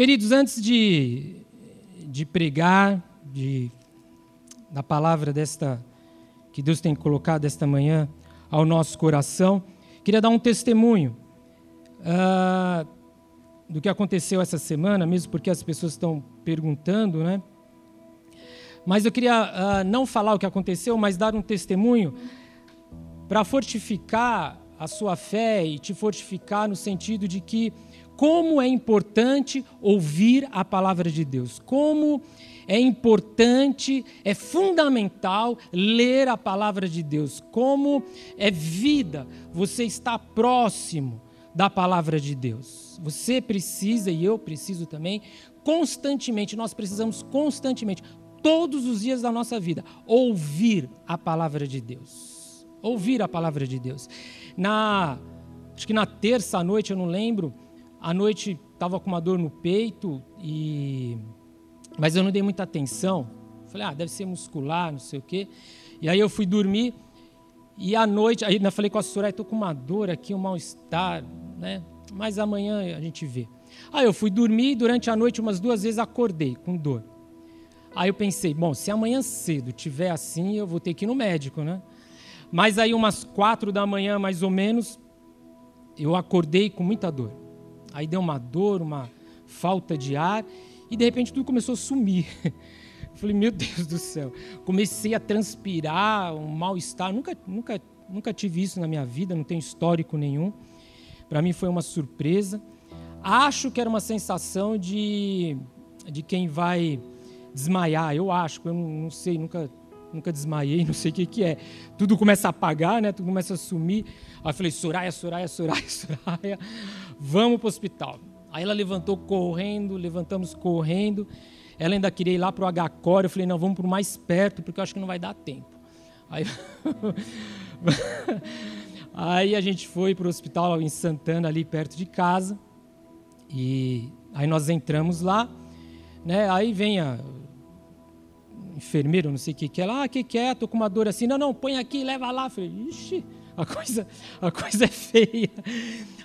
Queridos, antes de, de pregar, de, da palavra desta que Deus tem colocado esta manhã ao nosso coração, queria dar um testemunho uh, do que aconteceu essa semana, mesmo porque as pessoas estão perguntando, né? Mas eu queria uh, não falar o que aconteceu, mas dar um testemunho para fortificar a sua fé e te fortificar no sentido de que como é importante ouvir a palavra de Deus, como é importante, é fundamental ler a palavra de Deus, como é vida você está próximo da palavra de Deus. Você precisa e eu preciso também constantemente, nós precisamos constantemente, todos os dias da nossa vida, ouvir a palavra de Deus. Ouvir a palavra de Deus. Na acho que na terça noite, eu não lembro, à noite estava com uma dor no peito e mas eu não dei muita atenção. Falei: "Ah, deve ser muscular, não sei o quê". E aí eu fui dormir e à noite, aí eu falei com a Soraya, estou com uma dor aqui, um mal-estar, né? Mas amanhã a gente vê. Aí eu fui dormir e durante a noite umas duas vezes acordei com dor. Aí eu pensei, bom, se amanhã cedo tiver assim, eu vou ter que ir no médico, né? Mas aí umas quatro da manhã, mais ou menos, eu acordei com muita dor. Aí deu uma dor, uma falta de ar, e de repente tudo começou a sumir. Eu falei, meu Deus do céu. Comecei a transpirar, um mal-estar. Nunca, nunca, nunca tive isso na minha vida, não tenho histórico nenhum. Para mim foi uma surpresa. Acho que era uma sensação de, de quem vai desmaiar. Eu acho, eu não, não sei, nunca, nunca desmaiei, não sei o que, que é. Tudo começa a apagar, né? tudo começa a sumir. Aí eu falei, Soraya, Soraya, Soraya, Soraya, vamos para o hospital. Aí ela levantou correndo, levantamos correndo. Ela ainda queria ir lá para o H-Core. Eu falei, não, vamos para o mais perto, porque eu acho que não vai dar tempo. Aí, aí a gente foi para o hospital em Santana, ali perto de casa. E aí nós entramos lá. Né? Aí vem a enfermeiro, não sei o que que é lá, ah, que que é? Tô com uma dor assim. Não, não, põe aqui, leva lá. Eu falei, ixi, a coisa, a coisa é feia.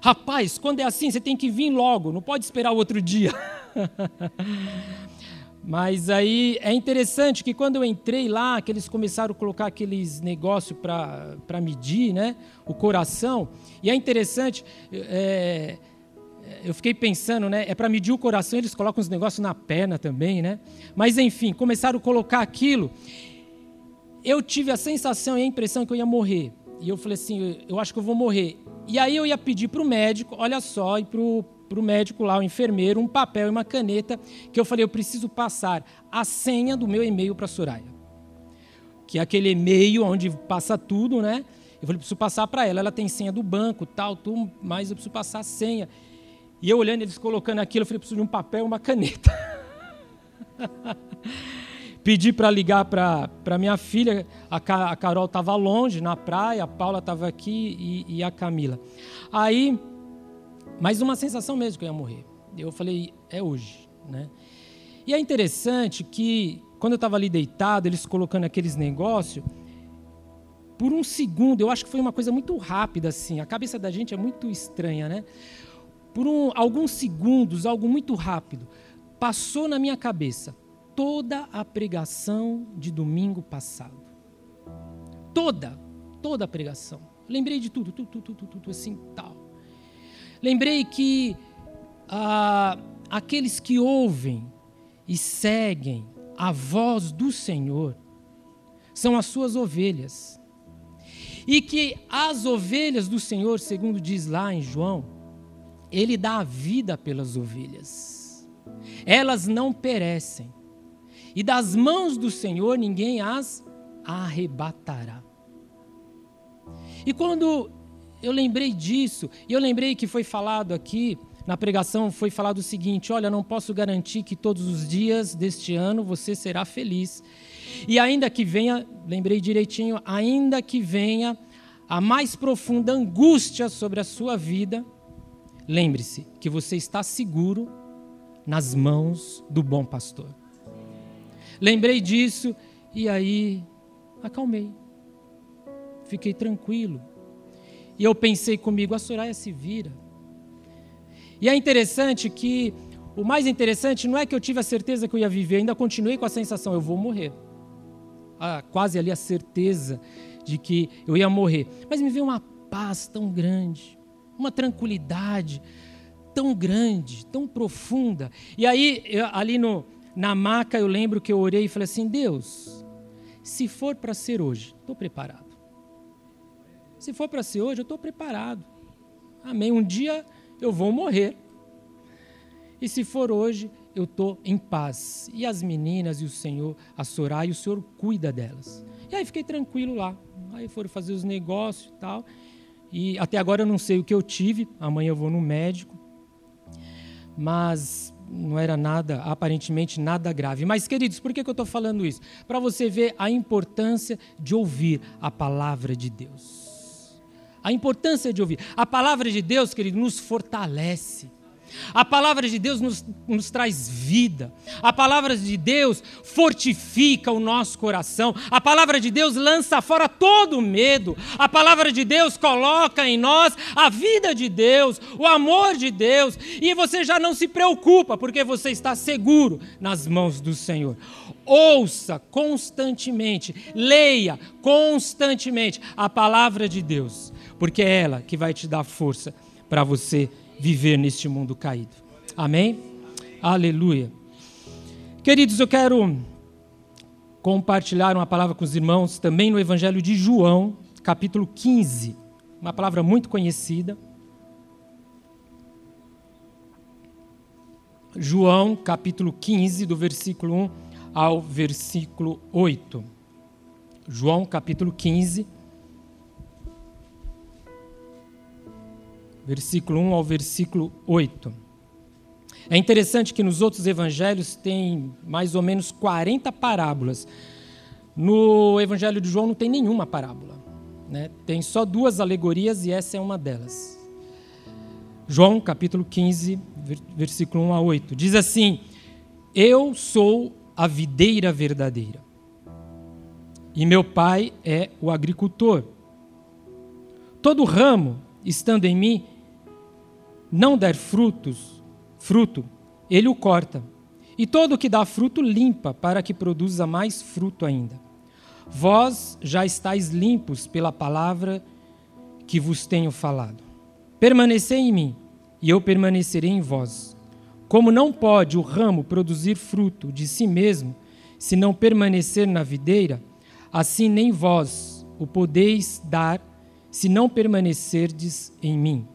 Rapaz, quando é assim, você tem que vir logo, não pode esperar o outro dia. Mas aí é interessante que quando eu entrei lá, que eles começaram a colocar aqueles negócios para medir né, o coração, e é interessante, é, eu fiquei pensando, né? É para medir o coração, eles colocam os negócios na perna também, né? Mas enfim, começaram a colocar aquilo. Eu tive a sensação e a impressão que eu ia morrer. E eu falei assim, eu acho que eu vou morrer. E aí eu ia pedir para o médico, olha só, e para o médico lá, o enfermeiro, um papel e uma caneta, que eu falei, eu preciso passar a senha do meu e-mail para a Soraya. Que é aquele e-mail onde passa tudo, né? Eu falei, preciso passar para ela. Ela tem senha do banco, tal, tudo, mas eu preciso passar a senha. E eu olhando eles colocando aquilo, eu falei, preciso de um papel e uma caneta. Pedi para ligar para minha filha, a, a Carol estava longe, na praia, a Paula estava aqui e, e, a Camila. Aí, mais uma sensação mesmo que eu ia morrer. Eu falei, é hoje. Né? E é interessante que, quando eu estava ali deitado, eles colocando aqueles negócios, por um segundo, eu acho que foi uma coisa muito rápida assim. A cabeça da gente é muito estranha, né? por um, alguns segundos, algo muito rápido, passou na minha cabeça toda a pregação de domingo passado. Toda, toda a pregação. Lembrei de tudo, tudo, tudo, tudo, tudo assim, tal. Lembrei que ah, aqueles que ouvem e seguem a voz do Senhor são as suas ovelhas. E que as ovelhas do Senhor, segundo diz lá em João, ele dá a vida pelas ovelhas. Elas não perecem. E das mãos do Senhor ninguém as arrebatará. E quando eu lembrei disso, e eu lembrei que foi falado aqui, na pregação foi falado o seguinte: olha, não posso garantir que todos os dias deste ano você será feliz. E ainda que venha, lembrei direitinho, ainda que venha a mais profunda angústia sobre a sua vida, Lembre-se que você está seguro nas mãos do bom pastor. Lembrei disso e aí acalmei. Fiquei tranquilo. E eu pensei comigo, a Soraya se vira. E é interessante que o mais interessante não é que eu tive a certeza que eu ia viver, ainda continuei com a sensação, eu vou morrer. Ah, quase ali a certeza de que eu ia morrer. Mas me veio uma paz tão grande, uma tranquilidade tão grande, tão profunda. E aí, ali no, na maca, eu lembro que eu orei e falei assim: Deus, se for para ser hoje, estou preparado. Se for para ser hoje, eu estou preparado. Amém. Um dia eu vou morrer. E se for hoje, eu estou em paz. E as meninas e o Senhor, a Soraya, o Senhor cuida delas. E aí fiquei tranquilo lá. Aí foram fazer os negócios e tal. E até agora eu não sei o que eu tive. Amanhã eu vou no médico. Mas não era nada, aparentemente nada grave. Mas, queridos, por que, que eu estou falando isso? Para você ver a importância de ouvir a palavra de Deus. A importância de ouvir. A palavra de Deus, querido, nos fortalece. A palavra de Deus nos, nos, traz vida. A palavra de Deus fortifica o nosso coração. A palavra de Deus lança fora todo o medo. A palavra de Deus coloca em nós a vida de Deus, o amor de Deus. E você já não se preocupa, porque você está seguro nas mãos do Senhor. Ouça constantemente, leia constantemente a palavra de Deus, porque é ela que vai te dar força para você viver neste mundo caído. Amém? Aleluia. Queridos, eu quero compartilhar uma palavra com os irmãos também no Evangelho de João, capítulo 15. Uma palavra muito conhecida. João, capítulo 15, do versículo 1 ao versículo 8. João, capítulo 15, versículo 1 ao versículo 8. É interessante que nos outros evangelhos tem mais ou menos 40 parábolas. No evangelho de João não tem nenhuma parábola. Né? Tem só duas alegorias e essa é uma delas. João, capítulo 15, versículo 1 a 8. Diz assim: Eu sou a videira verdadeira, e meu pai é o agricultor. Todo ramo estando em mim não der frutos, fruto, ele o corta. E todo o que dá fruto limpa, para que produza mais fruto ainda. Vós já estáis limpos pela palavra que vos tenho falado. Permanecei em mim, e eu permanecerei em vós. Como não pode o ramo produzir fruto de si mesmo, se não permanecer na videira, assim nem vós o podeis dar, se não permanecerdes em mim.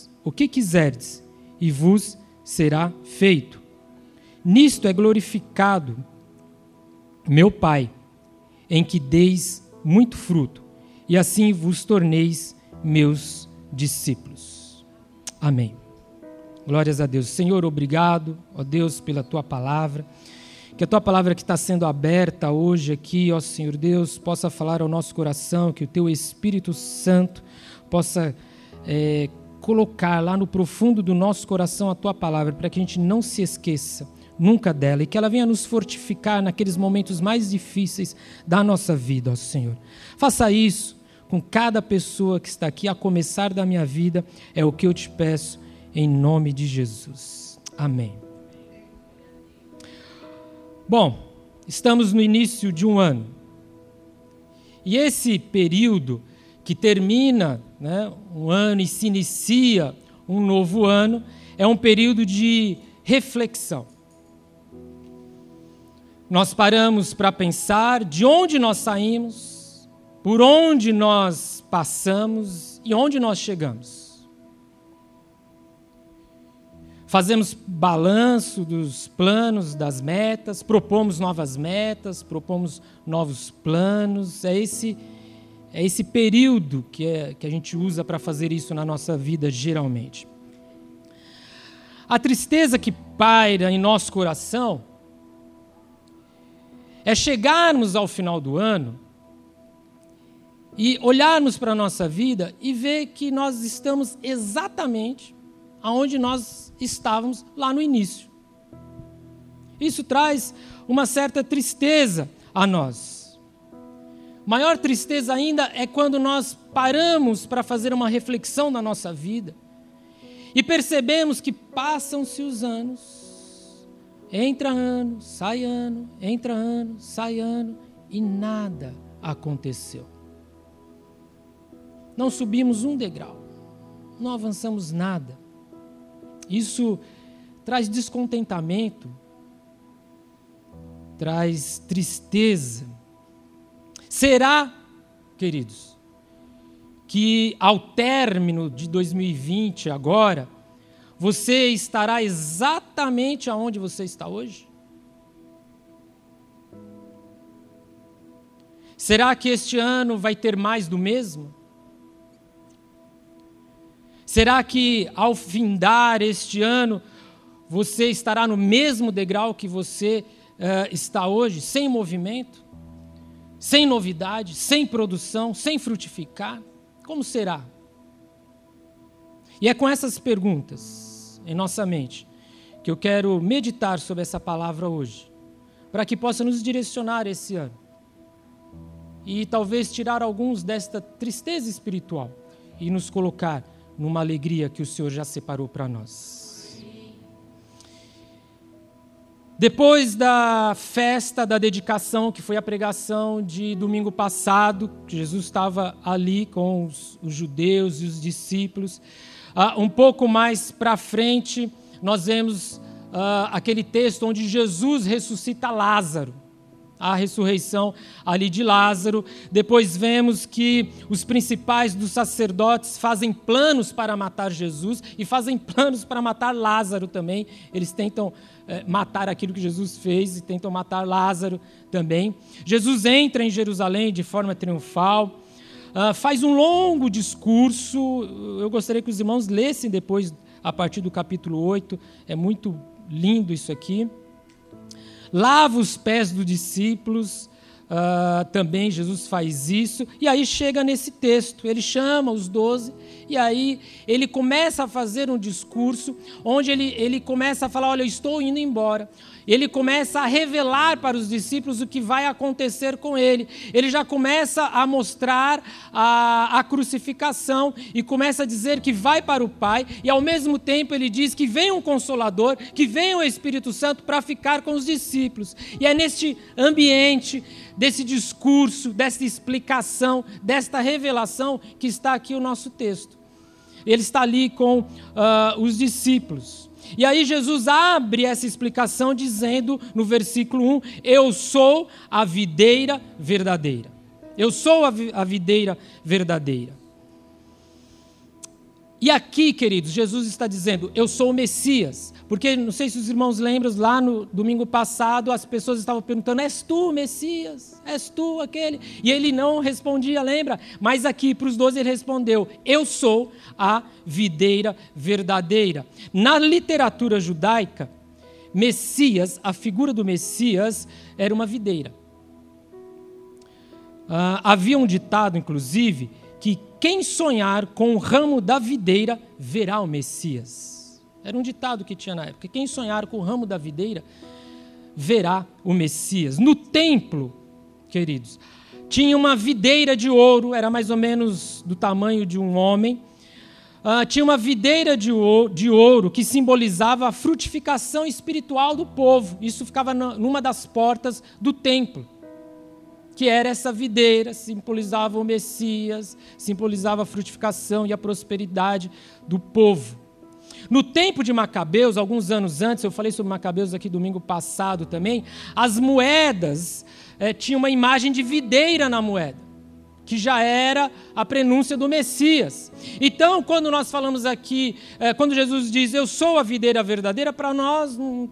o que quiserdes, e vos será feito. Nisto é glorificado meu Pai, em que deis muito fruto, e assim vos torneis meus discípulos. Amém. Glórias a Deus. Senhor, obrigado, ó Deus, pela tua palavra. Que a tua palavra que está sendo aberta hoje aqui, ó Senhor Deus, possa falar ao nosso coração, que o teu Espírito Santo possa é, colocar lá no profundo do nosso coração a tua palavra, para que a gente não se esqueça nunca dela e que ela venha nos fortificar naqueles momentos mais difíceis da nossa vida, ó Senhor. Faça isso com cada pessoa que está aqui, a começar da minha vida, é o que eu te peço, em nome de Jesus. Amém. Bom, estamos no início de um ano. E esse período que termina né, um ano e se inicia um novo ano, é um período de reflexão. Nós paramos para pensar de onde nós saímos, por onde nós passamos e onde nós chegamos. Fazemos balanço dos planos, das metas, propomos novas metas, propomos novos planos. É esse é esse período que, é, que a gente usa para fazer isso na nossa vida, geralmente. a tristeza que paira em nosso coração é chegarmos ao final do ano e olharmos para a nossa vida e ver que nós estamos exatamente aonde nós estávamos lá no início. Isso traz uma certa tristeza a nós. Maior tristeza ainda é quando nós paramos para fazer uma reflexão na nossa vida e percebemos que passam-se os anos, entra ano, sai ano, entra ano, sai ano e nada aconteceu. Não subimos um degrau, não avançamos nada. Isso traz descontentamento, traz tristeza. Será, queridos, que ao término de 2020, agora, você estará exatamente aonde você está hoje? Será que este ano vai ter mais do mesmo? Será que ao findar este ano você estará no mesmo degrau que você uh, está hoje, sem movimento, sem novidade, sem produção, sem frutificar? Como será? E é com essas perguntas em nossa mente que eu quero meditar sobre essa palavra hoje, para que possa nos direcionar esse ano e talvez tirar alguns desta tristeza espiritual e nos colocar numa alegria que o Senhor já separou para nós. Depois da festa da dedicação, que foi a pregação de domingo passado, Jesus estava ali com os, os judeus e os discípulos, uh, um pouco mais para frente, nós vemos uh, aquele texto onde Jesus ressuscita Lázaro a ressurreição ali de Lázaro. Depois vemos que os principais dos sacerdotes fazem planos para matar Jesus e fazem planos para matar Lázaro também. Eles tentam é, matar aquilo que Jesus fez e tentam matar Lázaro também. Jesus entra em Jerusalém de forma triunfal. Uh, faz um longo discurso. Eu gostaria que os irmãos lessem depois, a partir do capítulo 8. É muito lindo isso aqui lava os pés dos discípulos, uh, também Jesus faz isso, e aí chega nesse texto, ele chama os doze, e aí ele começa a fazer um discurso, onde ele, ele começa a falar: Olha, eu estou indo embora, ele começa a revelar para os discípulos o que vai acontecer com ele. Ele já começa a mostrar a, a crucificação e começa a dizer que vai para o Pai, e ao mesmo tempo ele diz que vem um consolador, que vem o Espírito Santo para ficar com os discípulos. E é neste ambiente, desse discurso, dessa explicação, desta revelação que está aqui o nosso texto. Ele está ali com uh, os discípulos. E aí Jesus abre essa explicação dizendo no versículo 1: Eu sou a videira verdadeira. Eu sou a videira verdadeira. E aqui, queridos, Jesus está dizendo: Eu sou o Messias. Porque não sei se os irmãos lembram, lá no domingo passado as pessoas estavam perguntando: És tu o Messias? És tu aquele? E ele não respondia, lembra? Mas aqui para os doze ele respondeu: Eu sou a videira verdadeira. Na literatura judaica, Messias, a figura do Messias, era uma videira. Uh, havia um ditado, inclusive, que quem sonhar com o ramo da videira verá o Messias. Era um ditado que tinha na época. Quem sonhar com o ramo da videira verá o Messias. No templo, queridos, tinha uma videira de ouro, era mais ou menos do tamanho de um homem. Uh, tinha uma videira de ouro, de ouro, que simbolizava a frutificação espiritual do povo. Isso ficava numa das portas do templo que era essa videira, simbolizava o Messias, simbolizava a frutificação e a prosperidade do povo. No tempo de Macabeus, alguns anos antes, eu falei sobre Macabeus aqui domingo passado também, as moedas é, tinham uma imagem de videira na moeda, que já era a prenúncia do Messias. Então, quando nós falamos aqui, é, quando Jesus diz, Eu sou a videira verdadeira, para nós não,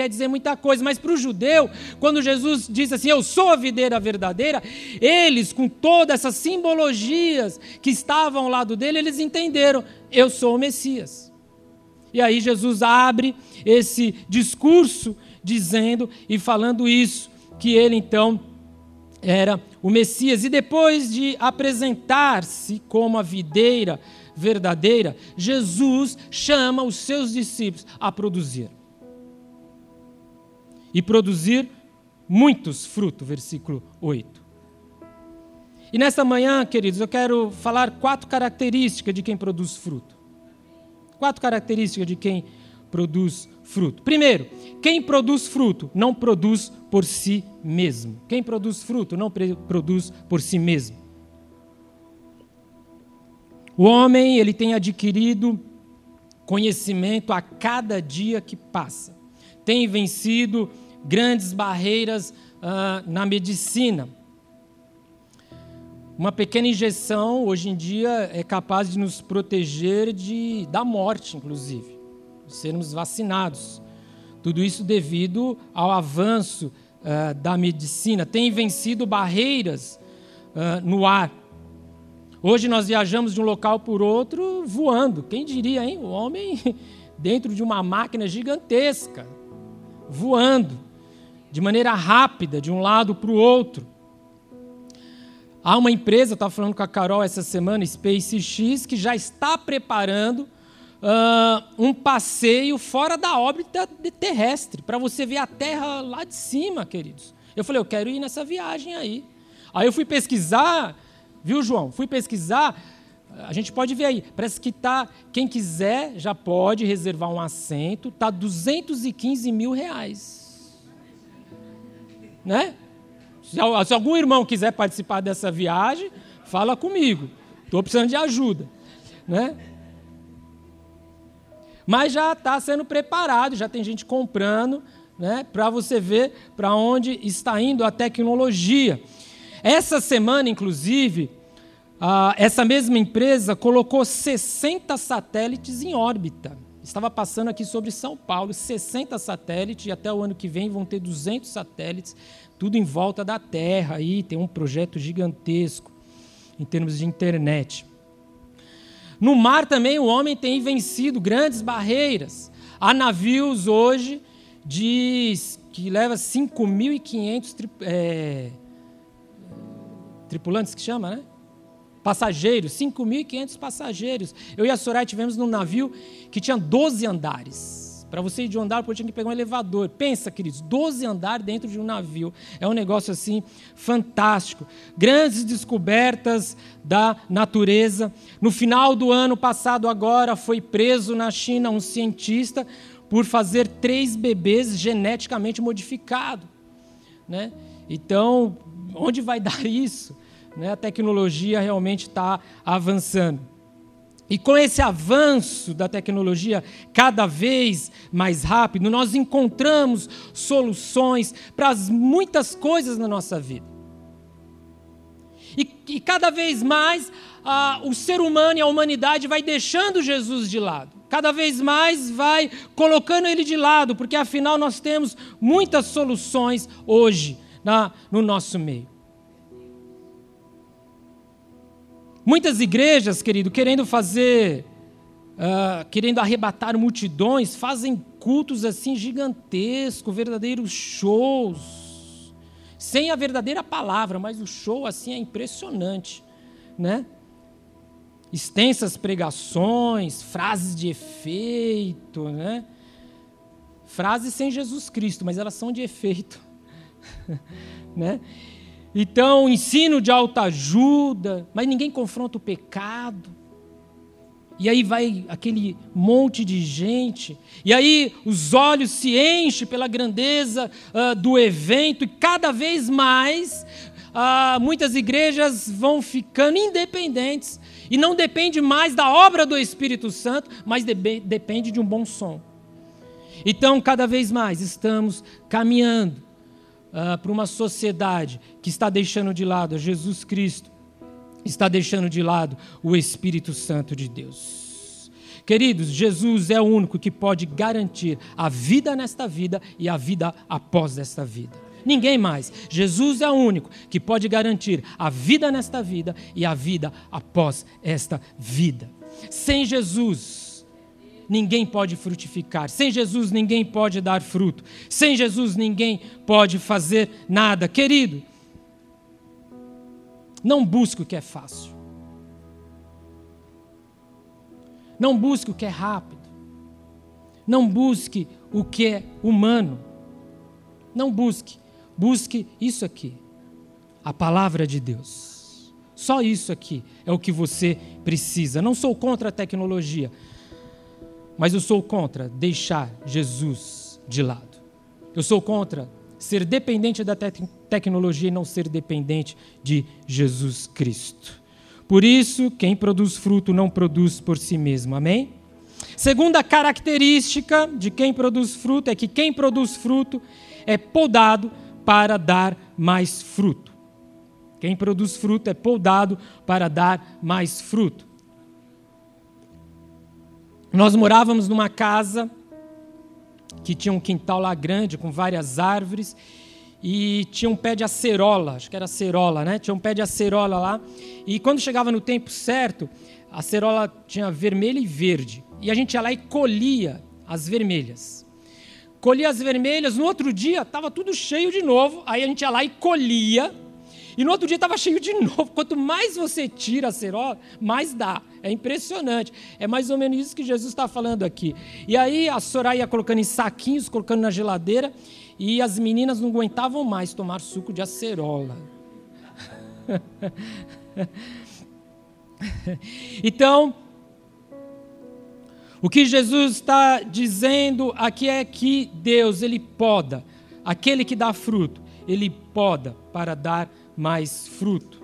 quer dizer muita coisa, mas para o judeu, quando Jesus disse assim, eu sou a videira verdadeira, eles, com todas essas simbologias que estavam ao lado dele, eles entenderam, eu sou o Messias. E aí Jesus abre esse discurso dizendo e falando isso, que ele então era o Messias. E depois de apresentar-se como a videira verdadeira, Jesus chama os seus discípulos a produzir. E produzir muitos frutos, versículo 8. E nesta manhã, queridos, eu quero falar quatro características de quem produz fruto. Quatro características de quem produz fruto. Primeiro, quem produz fruto não produz por si mesmo. Quem produz fruto não produz por si mesmo. O homem, ele tem adquirido conhecimento a cada dia que passa. Tem vencido grandes barreiras uh, na medicina. Uma pequena injeção, hoje em dia, é capaz de nos proteger de, da morte, inclusive sermos vacinados. Tudo isso devido ao avanço uh, da medicina. Tem vencido barreiras uh, no ar. Hoje nós viajamos de um local por outro voando. Quem diria, hein? O homem dentro de uma máquina gigantesca, voando de maneira rápida de um lado para o outro. Há uma empresa, estava falando com a Carol essa semana, SpaceX, que já está preparando uh, um passeio fora da órbita terrestre, para você ver a Terra lá de cima, queridos. Eu falei, eu quero ir nessa viagem aí. Aí eu fui pesquisar, viu, João? Fui pesquisar. A gente pode ver aí, parece que tá. Quem quiser já pode reservar um assento, tá 215 mil reais, né? Se, se algum irmão quiser participar dessa viagem, fala comigo. Estou precisando de ajuda, né? Mas já está sendo preparado, já tem gente comprando, né, para você ver para onde está indo a tecnologia. Essa semana, inclusive, essa mesma empresa colocou 60 satélites em órbita. Estava passando aqui sobre São Paulo, 60 satélites, e até o ano que vem vão ter 200 satélites, tudo em volta da Terra. Aí tem um projeto gigantesco em termos de internet. No mar também o homem tem vencido grandes barreiras. Há navios hoje de, que leva 5.500 tri, é, tripulantes, que chama, né? Passageiros, 5.500 passageiros. Eu e a Soraya tivemos num navio que tinha 12 andares. Para você ir de um andar, eu tinha que pegar um elevador. Pensa, queridos, 12 andares dentro de um navio. É um negócio assim fantástico. Grandes descobertas da natureza. No final do ano passado, agora, foi preso na China um cientista por fazer três bebês geneticamente modificados. Né? Então, onde vai dar isso? Né? A tecnologia realmente está avançando. E com esse avanço da tecnologia cada vez mais rápido, nós encontramos soluções para muitas coisas na nossa vida. E, e cada vez mais o ser humano e a humanidade vai deixando Jesus de lado. Cada vez mais vai colocando ele de lado, porque afinal nós temos muitas soluções hoje na, no nosso meio. Muitas igrejas, querido, querendo fazer, uh, querendo arrebatar multidões, fazem cultos assim gigantescos, verdadeiros shows, sem a verdadeira palavra, mas o show assim é impressionante, né? Extensas pregações, frases de efeito, né? Frases sem Jesus Cristo, mas elas são de efeito, né? Então, ensino de alta ajuda, mas ninguém confronta o pecado. E aí vai aquele monte de gente, e aí os olhos se enchem pela grandeza uh, do evento, e cada vez mais uh, muitas igrejas vão ficando independentes, e não depende mais da obra do Espírito Santo, mas de depende de um bom som. Então, cada vez mais estamos caminhando uh, para uma sociedade que está deixando de lado Jesus Cristo, está deixando de lado o Espírito Santo de Deus. Queridos, Jesus é o único que pode garantir a vida nesta vida e a vida após esta vida. Ninguém mais. Jesus é o único que pode garantir a vida nesta vida e a vida após esta vida. Sem Jesus, ninguém pode frutificar. Sem Jesus, ninguém pode dar fruto. Sem Jesus, ninguém pode fazer nada. Querido, não busque o que é fácil. Não busque o que é rápido. Não busque o que é humano. Não busque. Busque isso aqui. A palavra de Deus. Só isso aqui é o que você precisa. Não sou contra a tecnologia, mas eu sou contra deixar Jesus de lado. Eu sou contra ser dependente da te tecnologia e não ser dependente de Jesus Cristo. Por isso, quem produz fruto não produz por si mesmo. Amém? Segunda característica de quem produz fruto é que quem produz fruto é podado para dar mais fruto. Quem produz fruto é podado para dar mais fruto. Nós morávamos numa casa que tinha um quintal lá grande com várias árvores e tinha um pé de acerola, acho que era acerola, né? Tinha um pé de acerola lá. E quando chegava no tempo certo, a acerola tinha vermelha e verde. E a gente ia lá e colhia as vermelhas. Colhia as vermelhas, no outro dia estava tudo cheio de novo. Aí a gente ia lá e colhia. E no outro dia estava cheio de novo. Quanto mais você tira a acerola, mais dá. É impressionante. É mais ou menos isso que Jesus está falando aqui. E aí a Soraya colocando em saquinhos, colocando na geladeira, e as meninas não aguentavam mais tomar suco de acerola. então, o que Jesus está dizendo aqui é que Deus, Ele poda, aquele que dá fruto, Ele poda para dar mais fruto.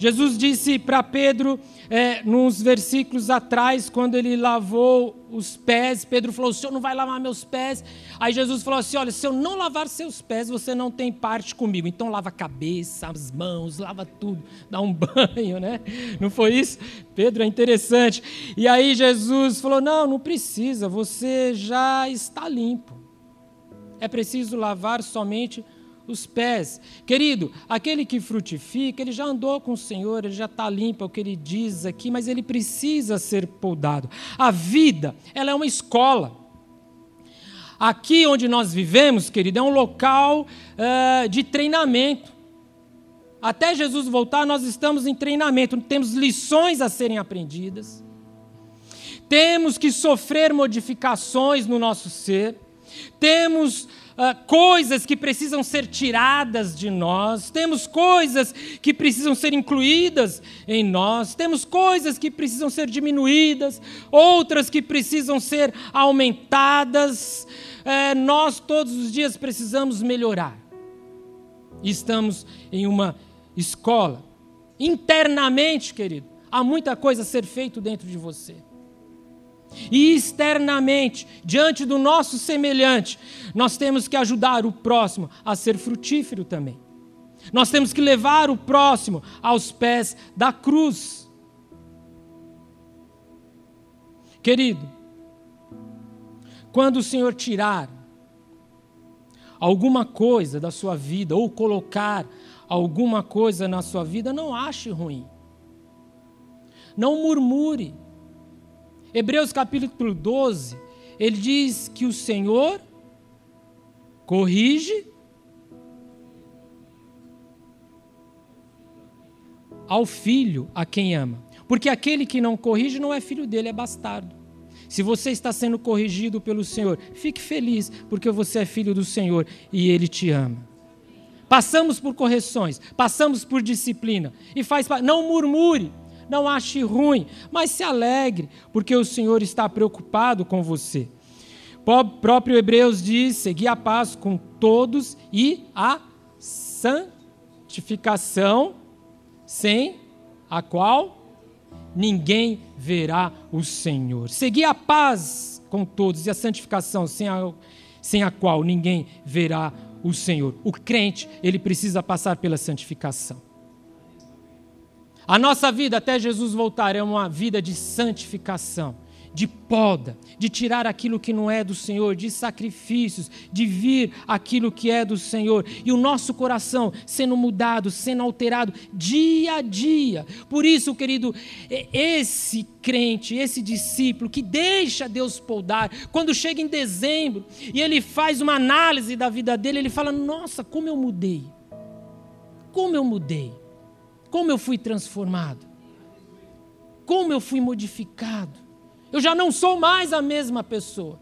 Jesus disse para Pedro, é, nos versículos atrás, quando ele lavou os pés, Pedro falou: O senhor não vai lavar meus pés? Aí Jesus falou assim: Olha, se eu não lavar seus pés, você não tem parte comigo. Então lava a cabeça, as mãos, lava tudo, dá um banho, né? Não foi isso? Pedro é interessante. E aí Jesus falou: Não, não precisa, você já está limpo. É preciso lavar somente os os pés. Querido, aquele que frutifica, ele já andou com o Senhor, ele já está limpo, é o que ele diz aqui, mas ele precisa ser podado. A vida, ela é uma escola. Aqui onde nós vivemos, querido, é um local uh, de treinamento. Até Jesus voltar, nós estamos em treinamento, temos lições a serem aprendidas, temos que sofrer modificações no nosso ser, temos uh, coisas que precisam ser tiradas de nós, temos coisas que precisam ser incluídas em nós, temos coisas que precisam ser diminuídas, outras que precisam ser aumentadas. Uh, nós todos os dias precisamos melhorar. Estamos em uma escola. Internamente, querido, há muita coisa a ser feito dentro de você. E externamente, diante do nosso semelhante, nós temos que ajudar o próximo a ser frutífero também. Nós temos que levar o próximo aos pés da cruz. Querido, quando o Senhor tirar alguma coisa da sua vida ou colocar alguma coisa na sua vida, não ache ruim. Não murmure. Hebreus capítulo 12, ele diz que o Senhor corrige ao filho a quem ama. Porque aquele que não corrige não é filho dele, é bastardo. Se você está sendo corrigido pelo Senhor, fique feliz, porque você é filho do Senhor e ele te ama. Passamos por correções, passamos por disciplina e faz não murmure, não ache ruim, mas se alegre, porque o Senhor está preocupado com você. O próprio Hebreus diz: seguir a paz com todos e a santificação, sem a qual ninguém verá o Senhor. Seguir a paz com todos e a santificação, sem a, sem a qual ninguém verá o Senhor. O crente, ele precisa passar pela santificação. A nossa vida até Jesus voltar é uma vida de santificação. de poda, de tirar aquilo que não é do Senhor, de sacrifícios, de vir aquilo que é do Senhor, e o nosso coração sendo mudado, sendo alterado dia a dia. Por isso, querido, esse crente, esse discípulo que deixa Deus podar, quando chega em dezembro e ele faz uma análise da vida dele, ele fala: Nossa, como eu mudei! Como eu mudei! Como eu fui transformado! Como eu fui modificado! Eu já não sou mais a mesma pessoa.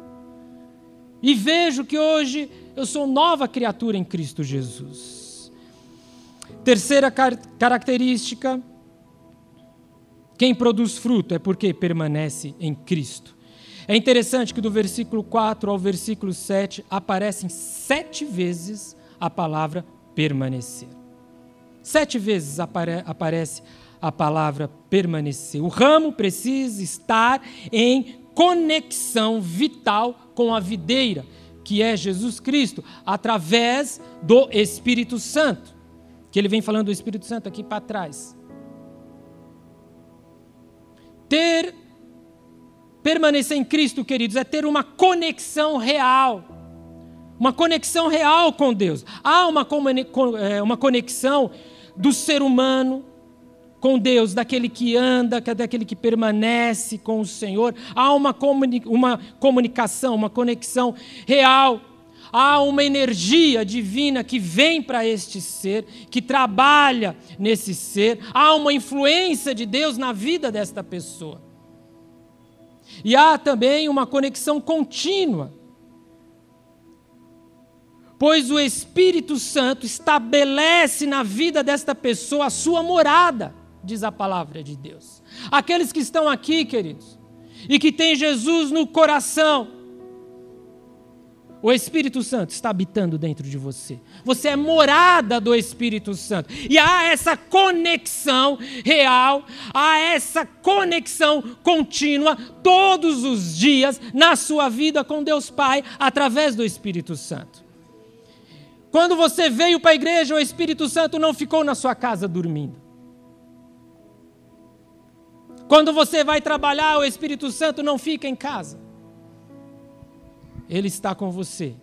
E vejo que hoje eu sou nova criatura em Cristo Jesus. Terceira car característica: quem produz fruto é porque permanece em Cristo. É interessante que do versículo 4 ao versículo 7 aparecem sete vezes a palavra permanecer. Sete vezes apare aparece a palavra permanecer. O ramo precisa estar em conexão vital com a videira, que é Jesus Cristo, através do Espírito Santo. Que ele vem falando do Espírito Santo aqui para trás. Ter permanecer em Cristo, queridos, é ter uma conexão real. Uma conexão real com Deus. Há uma, é, uma conexão do ser humano com Deus, daquele que anda, é daquele que permanece com o Senhor. Há uma, comuni uma comunicação, uma conexão real. Há uma energia divina que vem para este ser, que trabalha nesse ser. Há uma influência de Deus na vida desta pessoa. E há também uma conexão contínua pois o Espírito Santo estabelece na vida desta pessoa a sua morada diz a palavra de Deus. Aqueles que estão aqui, queridos, e que têm Jesus no coração, o Espírito Santo está habitando dentro de você. Você é morada do Espírito Santo. E há essa conexão real, há essa conexão contínua todos os dias na sua vida com Deus Pai através do Espírito Santo. Quando você veio para a igreja, o Espírito Santo não ficou na sua casa dormindo. Quando você vai trabalhar, o Espírito Santo não fica em casa. Ele está com você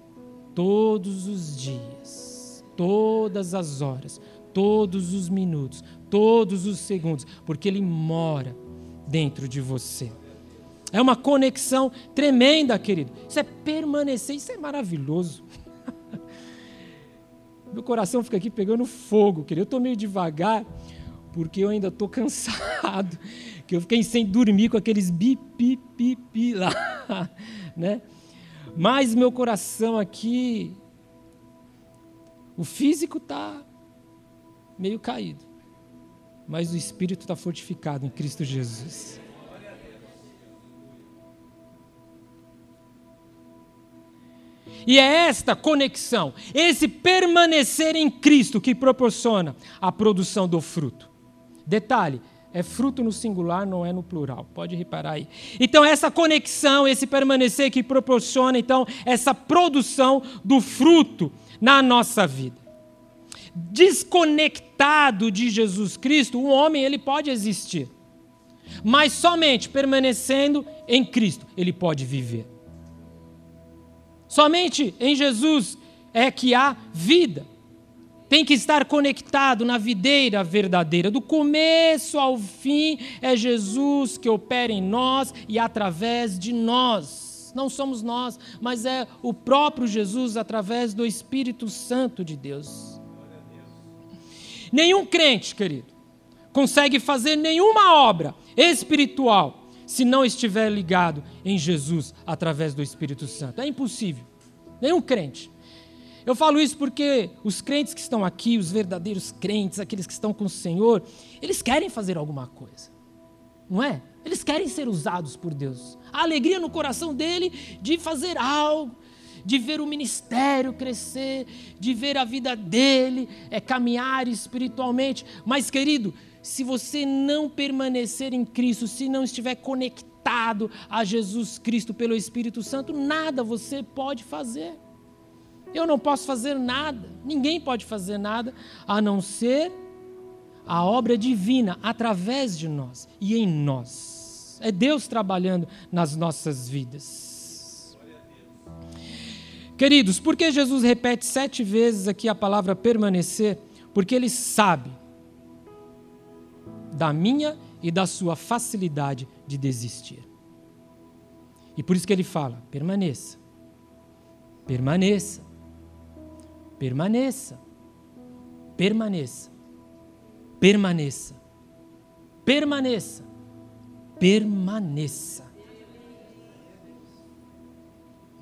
todos os dias, todas as horas, todos os minutos, todos os segundos, porque ele mora dentro de você. É uma conexão tremenda, querido. Isso é permanecer, isso é maravilhoso. Meu coração fica aqui pegando fogo, querido. Eu estou meio devagar, porque eu ainda estou cansado que eu fiquei sem dormir com aqueles bi, pi, pi, pi lá, né? Mas meu coração aqui, o físico está meio caído, mas o espírito está fortificado em Cristo Jesus. E é esta conexão, esse permanecer em Cristo que proporciona a produção do fruto. Detalhe: é fruto no singular, não é no plural. Pode reparar aí. Então, essa conexão, esse permanecer que proporciona, então, essa produção do fruto na nossa vida. Desconectado de Jesus Cristo, o homem ele pode existir. Mas somente permanecendo em Cristo ele pode viver. Somente em Jesus é que há vida tem que estar conectado na videira verdadeira. Do começo ao fim é Jesus que opera em nós e através de nós. Não somos nós, mas é o próprio Jesus através do Espírito Santo de Deus. Nenhum crente, querido, consegue fazer nenhuma obra espiritual se não estiver ligado em Jesus através do Espírito Santo. É impossível. Nenhum crente. Eu falo isso porque os crentes que estão aqui, os verdadeiros crentes, aqueles que estão com o Senhor, eles querem fazer alguma coisa, não é? Eles querem ser usados por Deus. A alegria no coração dele de fazer algo, de ver o ministério crescer, de ver a vida dele é caminhar espiritualmente. Mas, querido, se você não permanecer em Cristo, se não estiver conectado a Jesus Cristo pelo Espírito Santo, nada você pode fazer. Eu não posso fazer nada, ninguém pode fazer nada a não ser a obra divina através de nós e em nós. É Deus trabalhando nas nossas vidas. Queridos, por que Jesus repete sete vezes aqui a palavra permanecer? Porque Ele sabe da minha e da sua facilidade de desistir. E por isso que Ele fala: permaneça, permaneça, permaneça, permaneça, permaneça, permaneça, permaneça.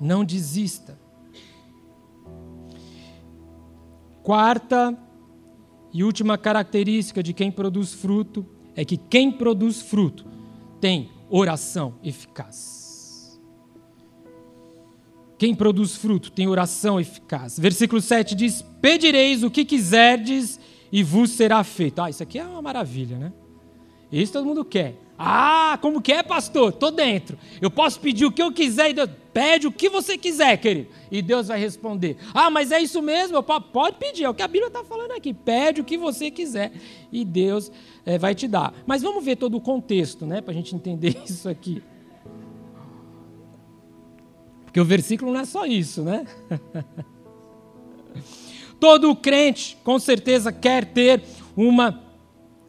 Não desista. Quarta e última característica de quem produz fruto é que quem produz fruto tem oração eficaz. Quem produz fruto tem oração eficaz. Versículo 7 diz: Pedireis o que quiserdes e vos será feito. Ah, isso aqui é uma maravilha, né? Isso todo mundo quer. Ah, como que é, pastor? Estou dentro. Eu posso pedir o que eu quiser e Deus. Pede o que você quiser, querido. E Deus vai responder. Ah, mas é isso mesmo? Pode pedir. É o que a Bíblia está falando aqui. Pede o que você quiser. E Deus é, vai te dar. Mas vamos ver todo o contexto, né? Para a gente entender isso aqui. Porque o versículo não é só isso, né? todo crente, com certeza, quer ter uma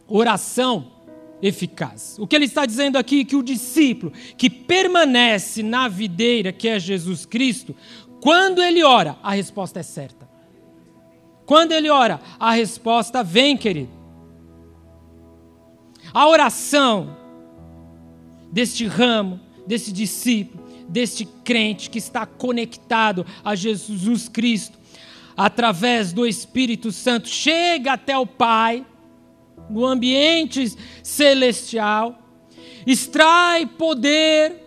oração eficaz. O que ele está dizendo aqui é que o discípulo que permanece na videira, que é Jesus Cristo, quando ele ora, a resposta é certa. Quando ele ora, a resposta vem, querido. A oração deste ramo, desse discípulo, deste crente que está conectado a Jesus Cristo, através do Espírito Santo, chega até o Pai no ambiente celestial, extrai poder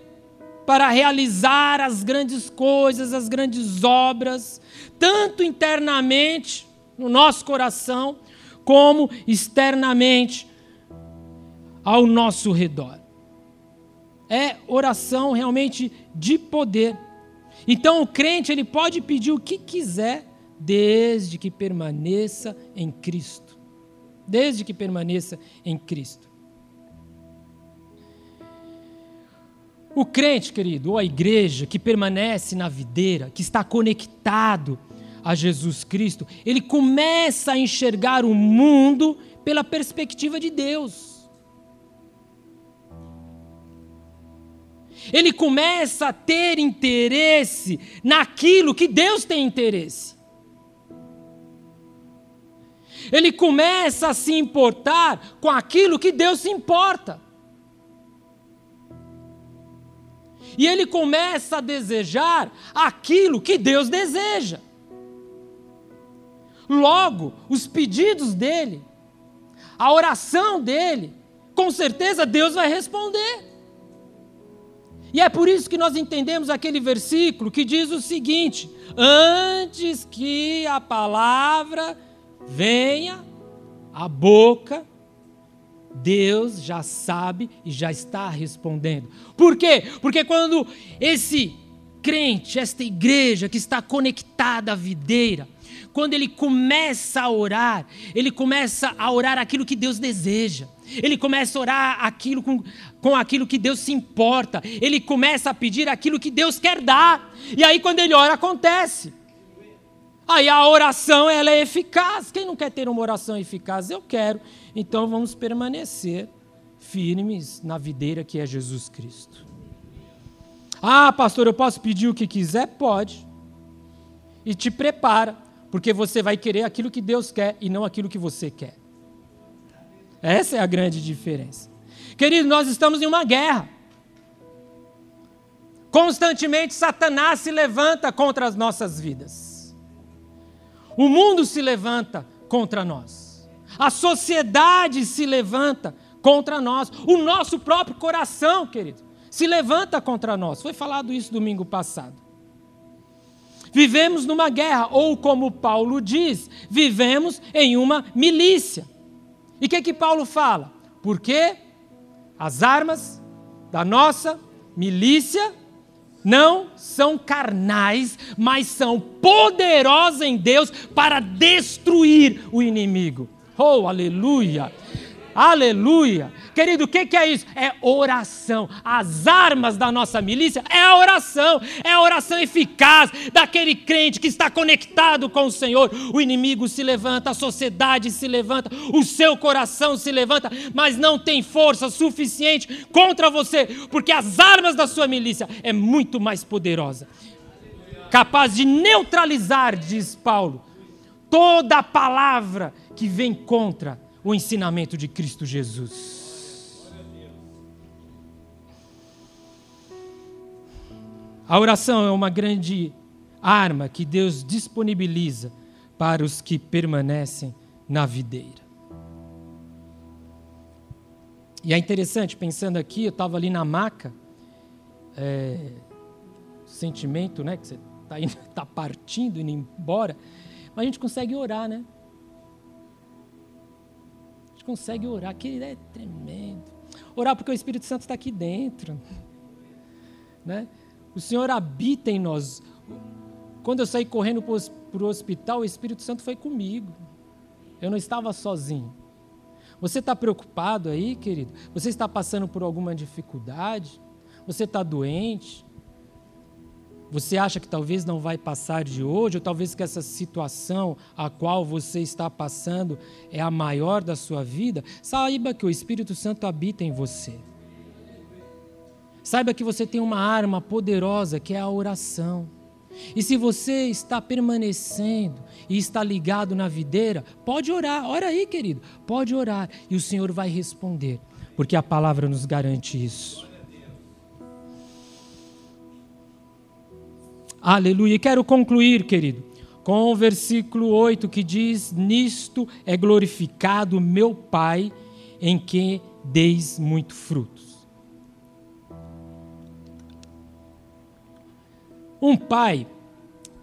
para realizar as grandes coisas, as grandes obras, tanto internamente no nosso coração, como externamente ao nosso redor. É oração realmente de poder. Então o crente ele pode pedir o que quiser, desde que permaneça em Cristo desde que permaneça em Cristo. O crente, querido, ou a igreja que permanece na videira, que está conectado a Jesus Cristo, ele começa a enxergar o mundo pela perspectiva de Deus. Ele começa a ter interesse naquilo que Deus tem interesse ele começa a se importar com aquilo que Deus se importa. E ele começa a desejar aquilo que Deus deseja. Logo, os pedidos dele, a oração dele, com certeza Deus vai responder. E é por isso que nós entendemos aquele versículo que diz o seguinte: antes que a palavra venha a boca, Deus já sabe e já está respondendo. Por quê? Porque quando esse crente, esta igreja que está conectada à videira, quando ele começa a orar, ele começa a orar aquilo que Deus deseja. Ele começa a orar aquilo com, com aquilo que Deus se importa. Ele começa a pedir aquilo que Deus quer dar. E aí, quando ele ora, acontece. Aí a oração ela é eficaz. Quem não quer ter uma oração eficaz? Eu quero. Então vamos permanecer firmes na videira que é Jesus Cristo. Ah, pastor, eu posso pedir o que quiser? Pode. E te prepara, porque você vai querer aquilo que Deus quer e não aquilo que você quer. Essa é a grande diferença. Querido, nós estamos em uma guerra. Constantemente Satanás se levanta contra as nossas vidas. O mundo se levanta contra nós. A sociedade se levanta contra nós. O nosso próprio coração, querido, se levanta contra nós. Foi falado isso domingo passado. Vivemos numa guerra, ou como Paulo diz, vivemos em uma milícia. E o que, que Paulo fala? Porque as armas da nossa milícia não são carnais, mas são poderosas em Deus para destruir o inimigo. Oh, aleluia! Aleluia! Querido, o que, que, é isso? É oração. As armas da nossa milícia é a oração. É a oração eficaz daquele crente que está conectado com o Senhor. O inimigo se levanta, a sociedade se levanta, o seu coração se levanta, mas não tem força suficiente contra você, porque as armas da sua milícia é muito mais poderosa. Capaz de neutralizar, diz Paulo, toda palavra que vem contra o ensinamento de Cristo Jesus. A oração é uma grande arma que Deus disponibiliza para os que permanecem na videira. E é interessante, pensando aqui, eu estava ali na maca, é, sentimento, né, que você está tá partindo, indo embora, mas a gente consegue orar, né? Consegue orar. Aquele é tremendo. Orar porque o Espírito Santo está aqui dentro. Né? O Senhor habita em nós. Quando eu saí correndo para o hospital, o Espírito Santo foi comigo. Eu não estava sozinho. Você está preocupado aí, querido? Você está passando por alguma dificuldade? Você está doente? Você acha que talvez não vai passar de hoje, ou talvez que essa situação a qual você está passando é a maior da sua vida? Saiba que o Espírito Santo habita em você. Saiba que você tem uma arma poderosa que é a oração. E se você está permanecendo e está ligado na videira, pode orar. Ora aí, querido. Pode orar e o Senhor vai responder, porque a palavra nos garante isso. Aleluia. E quero concluir, querido, com o versículo 8 que diz: Nisto é glorificado meu Pai, em que deis muito frutos. Um pai,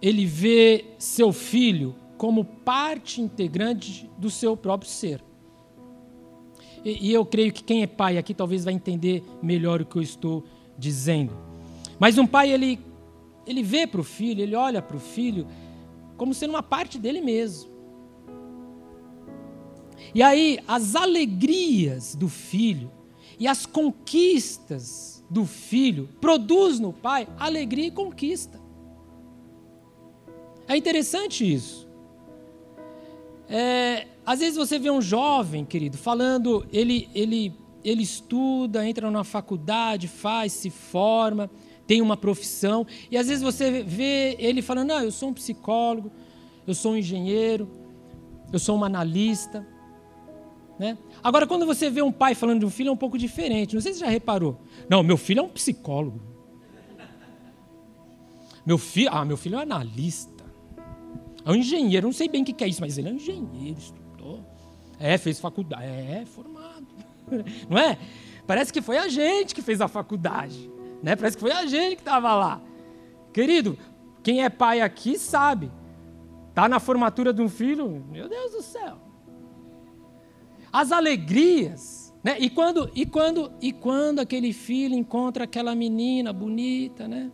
ele vê seu filho como parte integrante do seu próprio ser. E, e eu creio que quem é pai aqui talvez vai entender melhor o que eu estou dizendo. Mas um pai, ele ele vê para o filho, ele olha para o filho como sendo uma parte dele mesmo. E aí, as alegrias do filho e as conquistas do filho produz no pai alegria e conquista. É interessante isso. É, às vezes você vê um jovem, querido, falando, ele, ele, ele estuda, entra na faculdade, faz, se forma, tem uma profissão, e às vezes você vê ele falando: Não, eu sou um psicólogo, eu sou um engenheiro, eu sou um analista. Né? Agora, quando você vê um pai falando de um filho, é um pouco diferente. Não sei se você já reparou. Não, meu filho é um psicólogo. Meu filho, ah, meu filho é um analista. É um engenheiro, não sei bem o que é isso, mas ele é um engenheiro, estudou. É, fez faculdade. É, formado. Não é? Parece que foi a gente que fez a faculdade. Né? Parece que foi a gente que estava lá. Querido, quem é pai aqui sabe. Está na formatura de um filho, meu Deus do céu. As alegrias, né? E quando, e quando, e quando aquele filho encontra aquela menina bonita, né?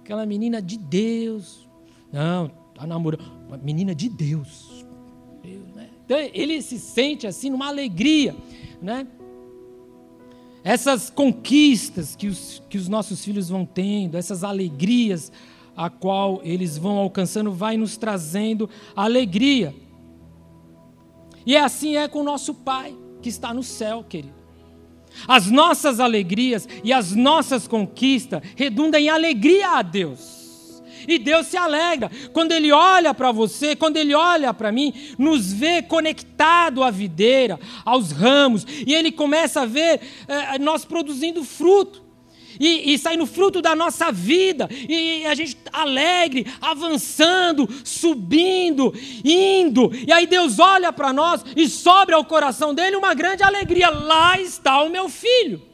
Aquela menina de Deus. Não, tá namorando. Uma menina de Deus. Deus né? Então ele se sente assim numa alegria, né? Essas conquistas que os, que os nossos filhos vão tendo, essas alegrias a qual eles vão alcançando, vai nos trazendo alegria. E é assim é com o nosso Pai que está no céu, querido. As nossas alegrias e as nossas conquistas redundam em alegria a Deus. E Deus se alegra. Quando Ele olha para você, quando Ele olha para mim, nos vê conectado à videira, aos ramos, e Ele começa a ver é, nós produzindo fruto. E, e saindo fruto da nossa vida, e a gente alegre, avançando, subindo, indo, e aí Deus olha para nós e sobra ao coração dele uma grande alegria: lá está o meu filho.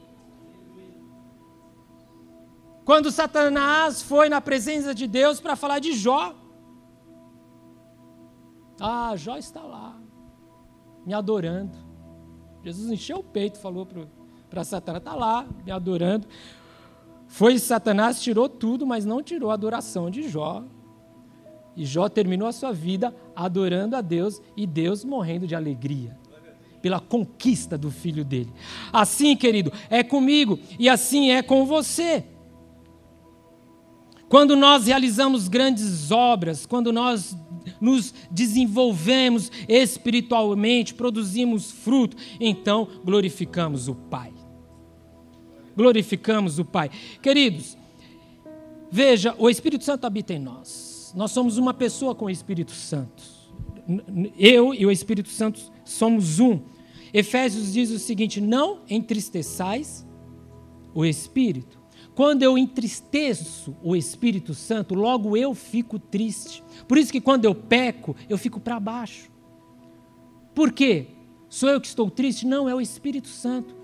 Quando Satanás foi na presença de Deus para falar de Jó. Ah, Jó está lá, me adorando. Jesus encheu o peito, falou para Satanás: está lá, me adorando. Foi Satanás, tirou tudo, mas não tirou a adoração de Jó. E Jó terminou a sua vida adorando a Deus e Deus morrendo de alegria. pela conquista do filho dele. Assim, querido, é comigo e assim é com você. Quando nós realizamos grandes obras, quando nós nos desenvolvemos espiritualmente, produzimos fruto, então glorificamos o Pai. Glorificamos o Pai. Queridos, veja, o Espírito Santo habita em nós. Nós somos uma pessoa com o Espírito Santo. Eu e o Espírito Santo somos um. Efésios diz o seguinte: não entristeçais o Espírito. Quando eu entristeço o Espírito Santo, logo eu fico triste. Por isso que quando eu peco, eu fico para baixo. Por quê? Sou eu que estou triste? Não, é o Espírito Santo.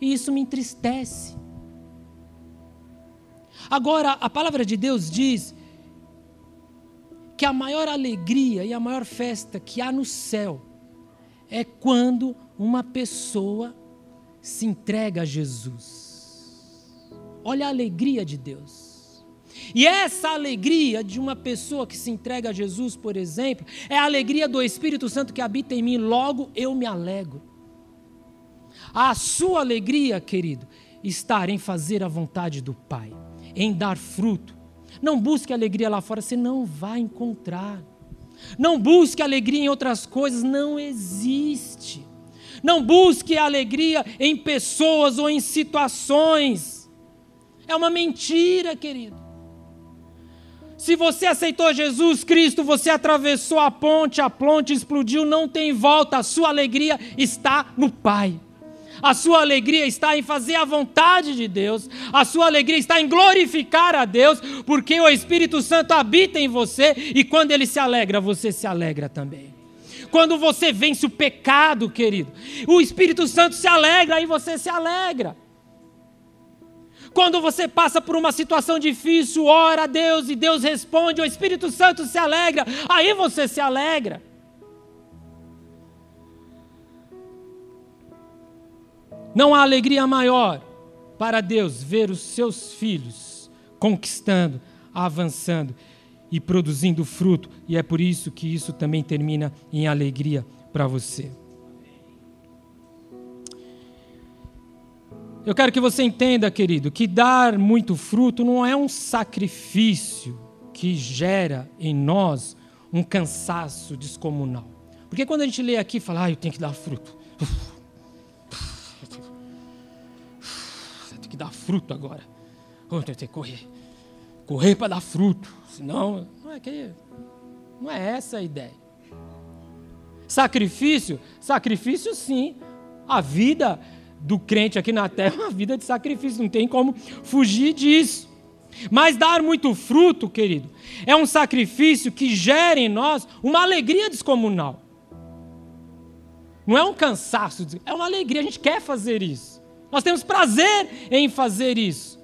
E isso me entristece. Agora, a palavra de Deus diz que a maior alegria e a maior festa que há no céu é quando uma pessoa se entrega a Jesus. Olha a alegria de Deus. E essa alegria de uma pessoa que se entrega a Jesus, por exemplo, é a alegria do Espírito Santo que habita em mim, logo eu me alegro. A sua alegria, querido, estar em fazer a vontade do Pai, em dar fruto. Não busque alegria lá fora, você não vai encontrar. Não busque alegria em outras coisas, não existe. Não busque alegria em pessoas ou em situações. É uma mentira, querido. Se você aceitou Jesus Cristo, você atravessou a ponte, a ponte explodiu, não tem volta, a sua alegria está no Pai. A sua alegria está em fazer a vontade de Deus, a sua alegria está em glorificar a Deus, porque o Espírito Santo habita em você e quando ele se alegra, você se alegra também. Quando você vence o pecado, querido, o Espírito Santo se alegra e você se alegra. Quando você passa por uma situação difícil, ora a Deus e Deus responde, o Espírito Santo se alegra, aí você se alegra. Não há alegria maior para Deus ver os seus filhos conquistando, avançando e produzindo fruto, e é por isso que isso também termina em alegria para você. Eu quero que você entenda, querido, que dar muito fruto não é um sacrifício que gera em nós um cansaço descomunal. Porque quando a gente lê aqui, fala, ah, eu tenho que dar fruto. Você tem que dar fruto agora. Eu tenho que correr. Correr para dar fruto. Senão, não é, que, não é essa a ideia. Sacrifício? Sacrifício sim. A vida do crente aqui na terra é uma vida de sacrifício, não tem como fugir disso. Mas dar muito fruto, querido, é um sacrifício que gera em nós uma alegria descomunal. Não é um cansaço, é uma alegria, a gente quer fazer isso. Nós temos prazer em fazer isso.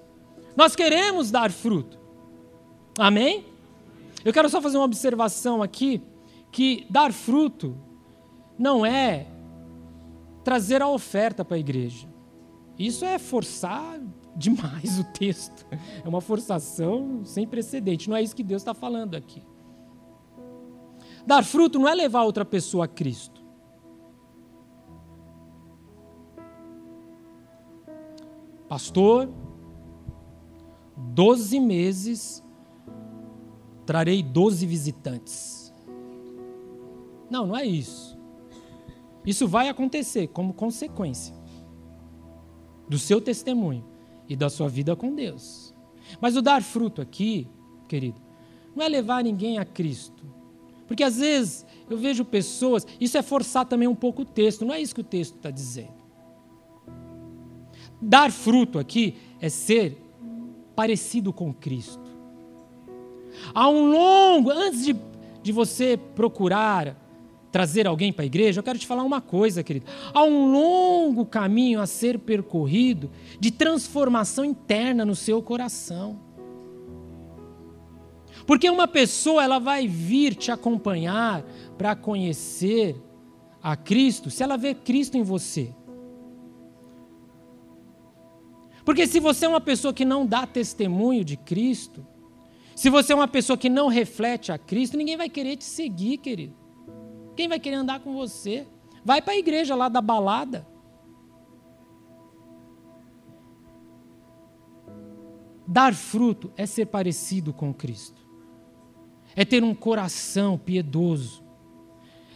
Nós queremos dar fruto. Amém? Eu quero só fazer uma observação aqui, que dar fruto não é trazer a oferta para a igreja. Isso é forçar demais o texto. É uma forçação sem precedente. Não é isso que Deus está falando aqui. Dar fruto não é levar outra pessoa a Cristo. Pastor, doze meses trarei doze visitantes. Não, não é isso. Isso vai acontecer como consequência do seu testemunho e da sua vida com Deus. Mas o dar fruto aqui, querido, não é levar ninguém a Cristo. Porque às vezes eu vejo pessoas, isso é forçar também um pouco o texto, não é isso que o texto está dizendo. Dar fruto aqui é ser parecido com Cristo. Há um longo, antes de, de você procurar trazer alguém para a igreja, eu quero te falar uma coisa, querido. Há um longo caminho a ser percorrido de transformação interna no seu coração. Porque uma pessoa ela vai vir te acompanhar para conhecer a Cristo, se ela vê Cristo em você. Porque se você é uma pessoa que não dá testemunho de Cristo, se você é uma pessoa que não reflete a Cristo, ninguém vai querer te seguir, querido. Quem vai querer andar com você? Vai para a igreja lá da balada. Dar fruto é ser parecido com Cristo. É ter um coração piedoso.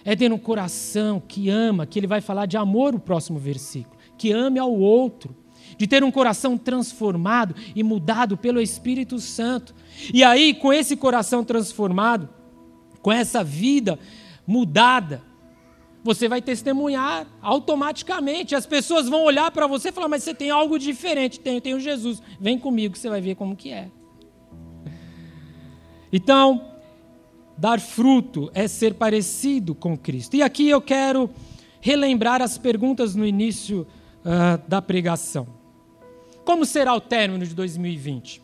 É ter um coração que ama, que ele vai falar de amor o próximo versículo, que ame ao outro, de ter um coração transformado e mudado pelo Espírito Santo. E aí, com esse coração transformado, com essa vida mudada, você vai testemunhar automaticamente. As pessoas vão olhar para você e falar: Mas você tem algo diferente. Tenho, tenho Jesus. Vem comigo você vai ver como que é. Então, dar fruto é ser parecido com Cristo. E aqui eu quero relembrar as perguntas no início uh, da pregação. Como será o término de 2020?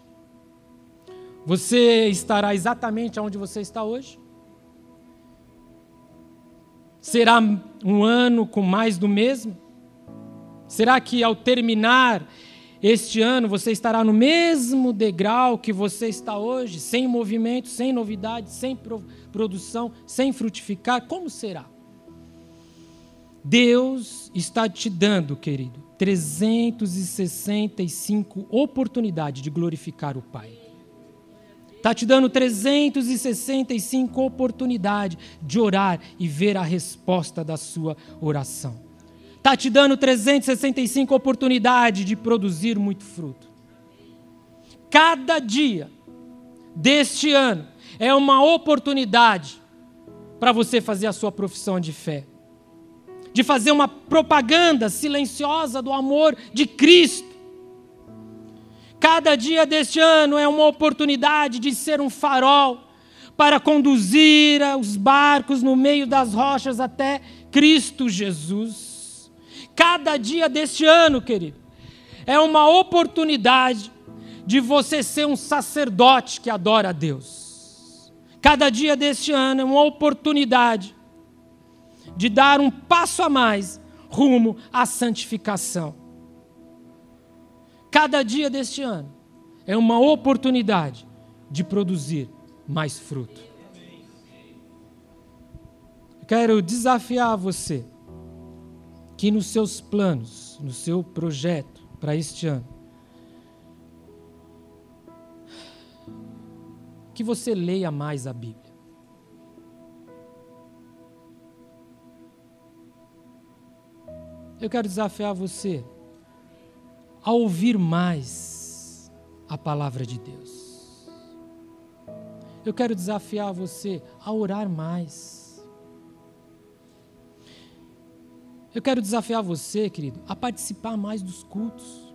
Você estará exatamente onde você está hoje? Será um ano com mais do mesmo? Será que ao terminar este ano você estará no mesmo degrau que você está hoje, sem movimento, sem novidade, sem produção, sem frutificar? Como será? Deus está te dando, querido, 365 oportunidades de glorificar o Pai. Está te dando 365 oportunidades de orar e ver a resposta da sua oração. Está te dando 365 oportunidades de produzir muito fruto. Cada dia deste ano é uma oportunidade para você fazer a sua profissão de fé. De fazer uma propaganda silenciosa do amor de Cristo Cada dia deste ano é uma oportunidade de ser um farol para conduzir os barcos no meio das rochas até Cristo Jesus. Cada dia deste ano, querido, é uma oportunidade de você ser um sacerdote que adora a Deus. Cada dia deste ano é uma oportunidade de dar um passo a mais rumo à santificação. Cada dia deste ano é uma oportunidade de produzir mais fruto. quero desafiar você que nos seus planos, no seu projeto para este ano, que você leia mais a Bíblia. Eu quero desafiar você a ouvir mais a palavra de Deus. Eu quero desafiar você a orar mais. Eu quero desafiar você, querido, a participar mais dos cultos.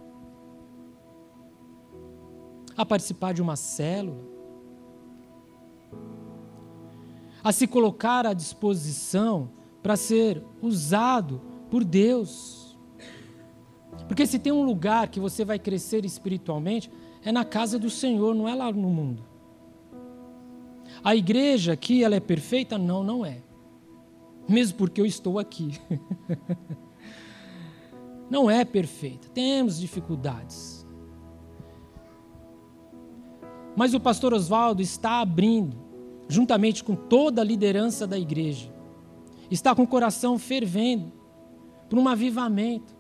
A participar de uma célula. A se colocar à disposição para ser usado por Deus. Porque se tem um lugar que você vai crescer espiritualmente, é na casa do Senhor, não é lá no mundo. A igreja aqui, ela é perfeita? Não, não é. Mesmo porque eu estou aqui. não é perfeita. Temos dificuldades. Mas o pastor Oswaldo está abrindo, juntamente com toda a liderança da igreja, está com o coração fervendo por um avivamento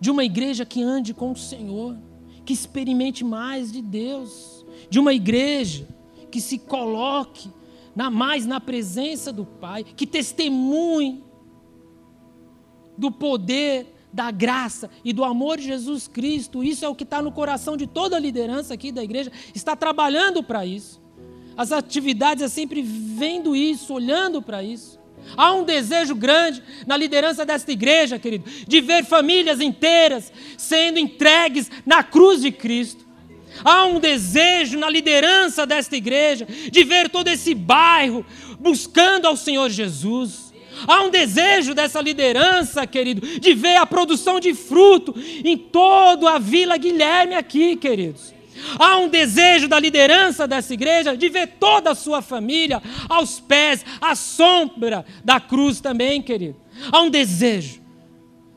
de uma igreja que ande com o Senhor, que experimente mais de Deus, de uma igreja que se coloque na, mais na presença do Pai, que testemunhe do poder, da graça e do amor de Jesus Cristo. Isso é o que está no coração de toda a liderança aqui da igreja, está trabalhando para isso. As atividades é sempre vendo isso, olhando para isso. Há um desejo grande na liderança desta igreja, querido, de ver famílias inteiras sendo entregues na cruz de Cristo. Há um desejo na liderança desta igreja de ver todo esse bairro buscando ao Senhor Jesus. Há um desejo dessa liderança, querido, de ver a produção de fruto em toda a Vila Guilherme aqui, queridos. Há um desejo da liderança dessa igreja de ver toda a sua família aos pés, à sombra da cruz também, querido. Há um desejo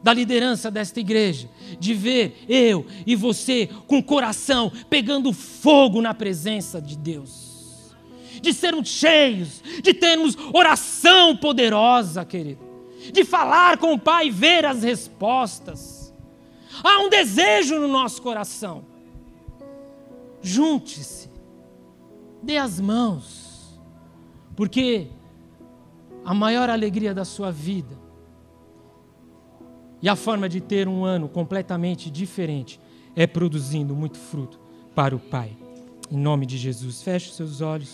da liderança desta igreja de ver eu e você com o coração pegando fogo na presença de Deus. De sermos cheios, de termos oração poderosa, querido de falar com o Pai e ver as respostas. Há um desejo no nosso coração. Junte-se, dê as mãos, porque a maior alegria da sua vida e a forma de ter um ano completamente diferente é produzindo muito fruto para o Pai. Em nome de Jesus, feche seus olhos.